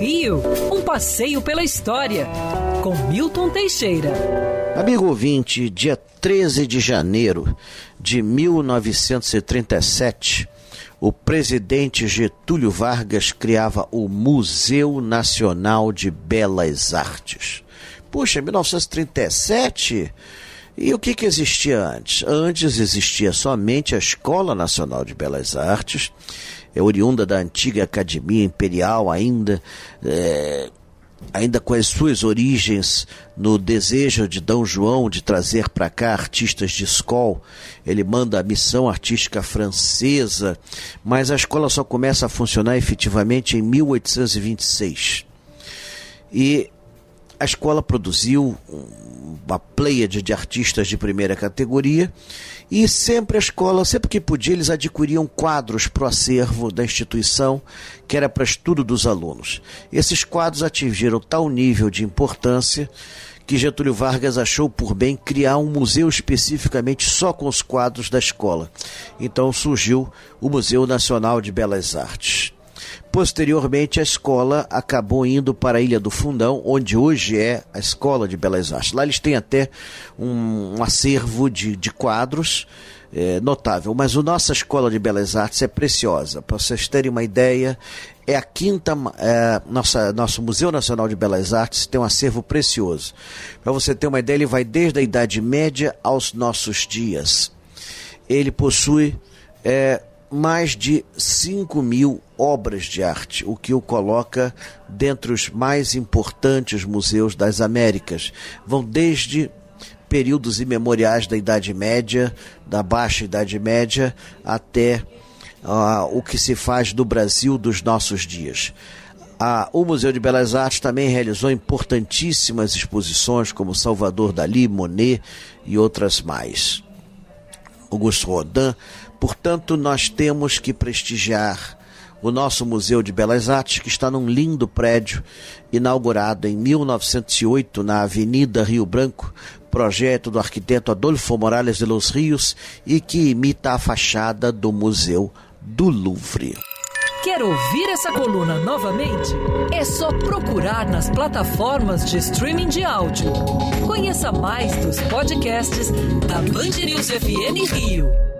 Rio, um passeio pela história, com Milton Teixeira. Amigo ouvinte, dia 13 de janeiro de 1937, o presidente Getúlio Vargas criava o Museu Nacional de Belas Artes. Puxa, 1937? E o que, que existia antes? Antes existia somente a Escola Nacional de Belas Artes, é oriunda da antiga Academia Imperial ainda, é, ainda com as suas origens no desejo de D. João de trazer para cá artistas de escola. Ele manda a missão artística francesa, mas a escola só começa a funcionar efetivamente em 1826. E a escola produziu uma pleiade de artistas de primeira categoria e sempre a escola, sempre que podia, eles adquiriam quadros para o acervo da instituição, que era para estudo dos alunos. Esses quadros atingiram tal nível de importância que Getúlio Vargas achou por bem criar um museu especificamente só com os quadros da escola. Então surgiu o Museu Nacional de Belas Artes. Posteriormente, a escola acabou indo para a Ilha do Fundão, onde hoje é a Escola de Belas Artes. Lá eles têm até um, um acervo de, de quadros é, notável, mas a nossa Escola de Belas Artes é preciosa. Para vocês terem uma ideia, é a quinta, é, nossa, nosso Museu Nacional de Belas Artes tem um acervo precioso. Para você ter uma ideia, ele vai desde a Idade Média aos nossos dias. Ele possui é, mais de 5 mil obras de arte, o que o coloca dentre os mais importantes museus das Américas. Vão desde períodos imemoriais da Idade Média, da Baixa Idade Média, até uh, o que se faz do Brasil dos nossos dias. Ah, o Museu de Belas Artes também realizou importantíssimas exposições, como Salvador Dali, Monet e outras mais. Augusto Rodin Portanto, nós temos que prestigiar o nosso Museu de Belas Artes, que está num lindo prédio inaugurado em 1908 na Avenida Rio Branco, projeto do arquiteto Adolfo Morales de los Rios e que imita a fachada do Museu do Louvre. Quer ouvir essa coluna novamente? É só procurar nas plataformas de streaming de áudio. Conheça mais dos podcasts da Band News FM Rio.